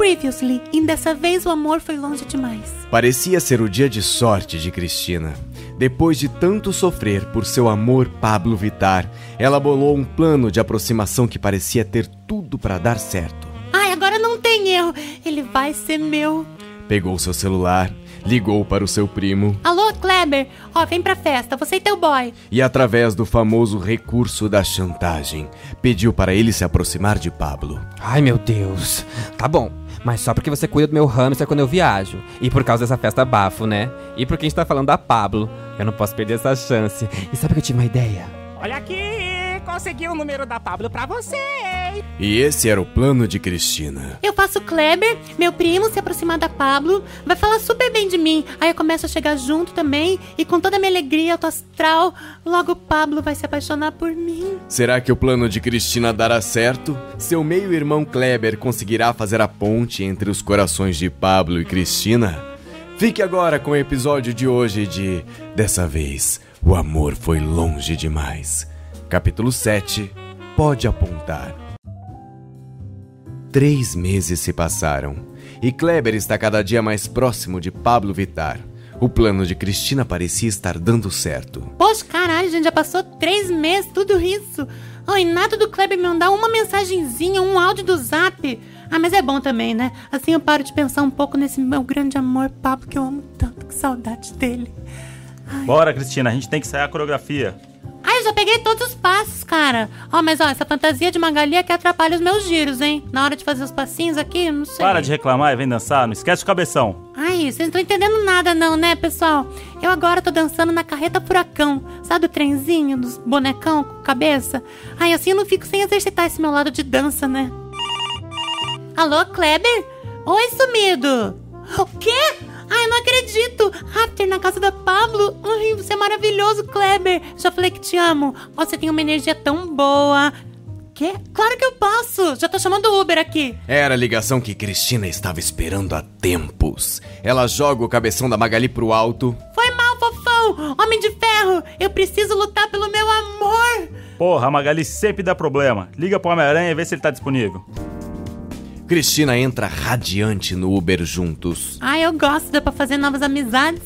Previously, e dessa vez o amor foi longe demais. Parecia ser o dia de sorte de Cristina. Depois de tanto sofrer por seu amor Pablo Vitar, ela bolou um plano de aproximação que parecia ter tudo para dar certo. Ai, agora não tem erro. Ele vai ser meu. Pegou seu celular, ligou para o seu primo Alô, Kleber? Ó, vem pra festa, você e teu boy. e, através do famoso recurso da chantagem, pediu para ele se aproximar de Pablo. Ai, meu Deus. Tá bom. Mas só porque você cuida do meu hamster quando eu viajo. E por causa dessa festa bafo, né? E porque a gente tá falando da Pablo. Eu não posso perder essa chance. E sabe que eu tive uma ideia? Olha aqui, consegui o número da Pablo pra você. E esse era o plano de Cristina. Eu faço o Kleber, meu primo, se aproximar da Pablo, vai falar super bem de mim. Aí eu começo a chegar junto também, e com toda a minha alegria auto astral, logo o Pablo vai se apaixonar por mim. Será que o plano de Cristina dará certo? Seu meio-irmão Kleber conseguirá fazer a ponte entre os corações de Pablo e Cristina? Fique agora com o episódio de hoje de Dessa vez, o amor foi longe demais. Capítulo 7 Pode apontar. Três meses se passaram e Kleber está cada dia mais próximo de Pablo Vitar. O plano de Cristina parecia estar dando certo. Poxa, caralho, gente, já passou três meses, tudo isso. E nada do Kleber me mandar uma mensagenzinha, um áudio do zap. Ah, mas é bom também, né? Assim eu paro de pensar um pouco nesse meu grande amor, Pablo, que eu amo tanto, que saudade dele. Bora, Cristina, a gente tem que sair a coreografia. Ai, eu já peguei todos os passos, cara. Ó, mas ó, essa fantasia de Magali é que atrapalha os meus giros, hein? Na hora de fazer os passinhos aqui, não sei. Para de reclamar e vem dançar, não esquece o cabeção. Ai, vocês não estão entendendo nada não, né, pessoal? Eu agora tô dançando na carreta furacão. Sabe o trenzinho dos bonecão com cabeça? Ai, assim eu não fico sem exercitar esse meu lado de dança, né? Alô, Kleber? Oi, sumido! O quê? Ai, eu não acredito! After na casa da Pablo? Ai, você é maravilhoso, Kleber! Já falei que te amo. Você tem uma energia tão boa. Quê? Claro que eu posso! Já tô chamando o Uber aqui. Era a ligação que Cristina estava esperando há tempos. Ela joga o cabeção da Magali pro alto. Foi mal, fofão! Homem de ferro! Eu preciso lutar pelo meu amor! Porra, a Magali sempre dá problema. Liga pro Homem-Aranha e vê se ele tá disponível. Cristina entra radiante no Uber juntos. Ai, eu gosto, dá pra fazer novas amizades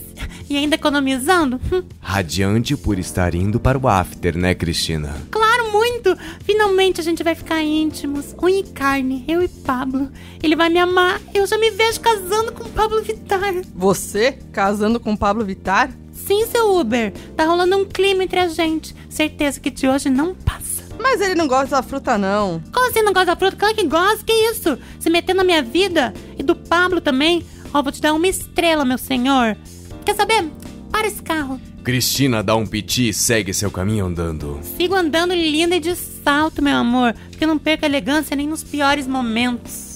e ainda economizando. Hum, Radiante por estar indo para o after, né, Cristina? claro, muito! Finalmente a gente vai ficar íntimos, unha e carne, eu e Pablo. Ele vai me amar, eu já me vejo casando com Pablo Vittar. Você casando com Pablo Vittar? Sim, seu Uber, tá rolando um clima entre a gente. Certeza que de hoje não passa. Mas ele não gosta da fruta, não. Como você não gosta da fruta? Claro que gosta, que isso? Se meter na minha vida e do Pablo também. Ó, vou te dar uma estrela, meu senhor. Quer saber? Para esse carro. Cristina dá um piti e segue seu caminho andando. Sigo andando linda e de salto, meu amor, porque eu não perco a elegância nem nos piores momentos.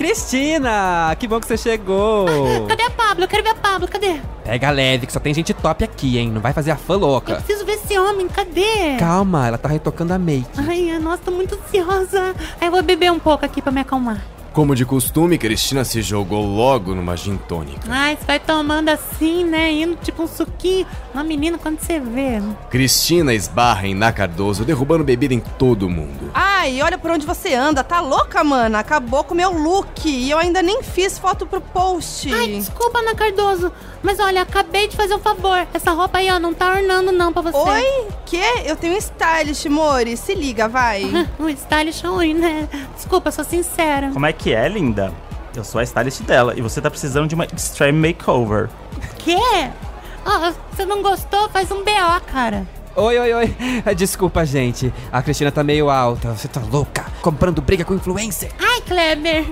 Cristina! Que bom que você chegou! Cadê a Pablo? Eu quero ver a Pablo, cadê? Pega leve, que só tem gente top aqui, hein? Não vai fazer a fã Eu louca. preciso ver esse homem, cadê? Calma, ela tá retocando a make. Ai, nossa, tô muito ansiosa. Aí eu vou beber um pouco aqui pra me acalmar. Como de costume, Cristina se jogou logo numa gin tônica. Ai, você vai tomando assim, né? Indo tipo um suquinho. Uma menina, quando você vê. Cristina esbarra em Na Cardoso, derrubando bebida em todo mundo. Ai, olha por onde você anda. Tá louca, mana? Acabou com o meu look. E eu ainda nem fiz foto pro post. Ai, desculpa, Ana Cardoso. Mas olha, acabei de fazer um favor. Essa roupa aí, ó, não tá ornando não pra você. Oi? Quê? Eu tenho um stylist, Mori. Se liga, vai. O stylish ruim, né? Desculpa, sou sincera. Como é que é, linda? Eu sou a stylist dela e você tá precisando de uma extreme makeover. Quê? Ó, você não gostou? Faz um BO, cara. Oi, oi, oi. Desculpa, gente. A Cristina tá meio alta. Você tá louca? Comprando briga com influencer. Ai, Kleber,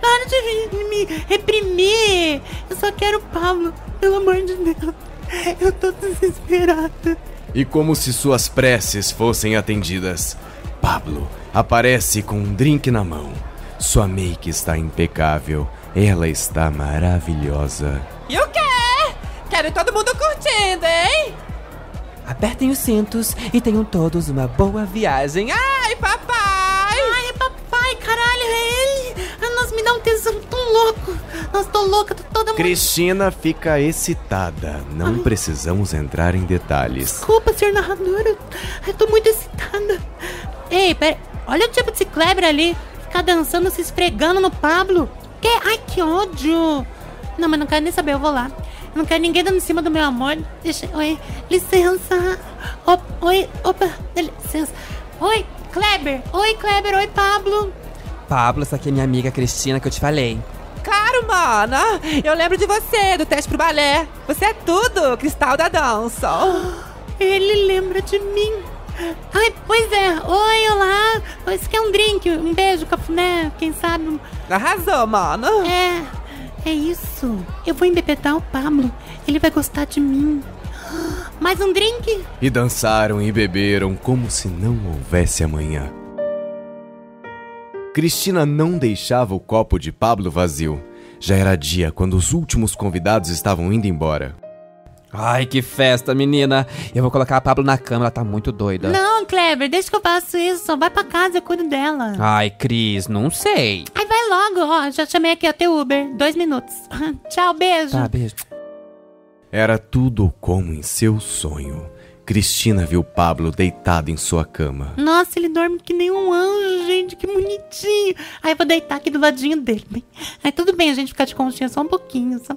para de me reprimir. Eu só quero o Pablo, pelo amor de Deus. Eu tô desesperada. E como se suas preces fossem atendidas, Pablo aparece com um drink na mão. Sua make está impecável. Ela está maravilhosa. E o quê? Quero todo mundo curtindo, hein? Apertem os cintos e tenham todos uma boa viagem. Ai, papai! Ai, papai, caralho, é ele. Nossa, me dá um tesão tão louco. Nossa, tô louca, tô toda... Cristina fica excitada. Não precisamos entrar em detalhes. Desculpa, senhor narrador. Eu, eu tô muito excitada. Ei, pera... olha o tipo desse Kleber ali. Ficar dançando, se esfregando no Pablo. Que? Ai, que ódio. Não, mas não quero nem saber, eu vou lá. Eu não quero ninguém dando em cima do meu amor. Deixa. Oi, licença. Op, oi, opa, dá licença. Oi, Kleber. Oi, Kleber. Oi, Pablo. Pablo, essa aqui é minha amiga Cristina que eu te falei. Claro, mana! Eu lembro de você, do teste pro balé. Você é tudo, cristal da dança. Ele lembra de mim. Ai, pois é. Oi, olá. Esse quer um drink, um beijo, cafuné, quem sabe. Arrasou, mana. É, é isso. Eu vou embebetar o Pablo. Ele vai gostar de mim. Mais um drink? E dançaram e beberam como se não houvesse amanhã. Cristina não deixava o copo de Pablo vazio. Já era dia quando os últimos convidados estavam indo embora. Ai, que festa, menina. Eu vou colocar a Pablo na cama, ela tá muito doida. Não, Kleber, deixa que eu faço isso. Vai pra casa, eu cuido dela. Ai, Cris, não sei. Ai, logo, ó. Já chamei aqui até Uber. Dois minutos. Tchau, beijo. Tá, beijo. Era tudo como em seu sonho. Cristina viu Pablo deitado em sua cama. Nossa, ele dorme que nem um anjo, gente, que bonitinho. Aí eu vou deitar aqui do ladinho dele. bem. Aí tudo bem a gente ficar de conchinha só um pouquinho. Só...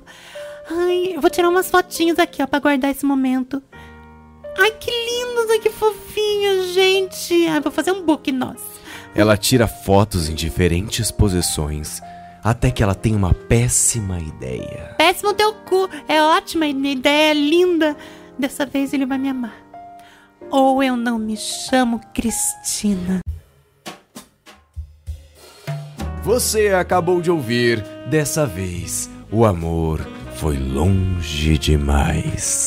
Ai, eu vou tirar umas fotinhas aqui, ó, pra guardar esse momento. Ai, que lindos, ai, que fofinhos, gente. Ai, vou fazer um book, nossa. Ela tira fotos em diferentes posições, até que ela tem uma péssima ideia. Péssimo teu cu. É ótima ideia, é linda. Dessa vez ele vai me amar. Ou eu não me chamo Cristina. Você acabou de ouvir, dessa vez, o amor foi longe demais.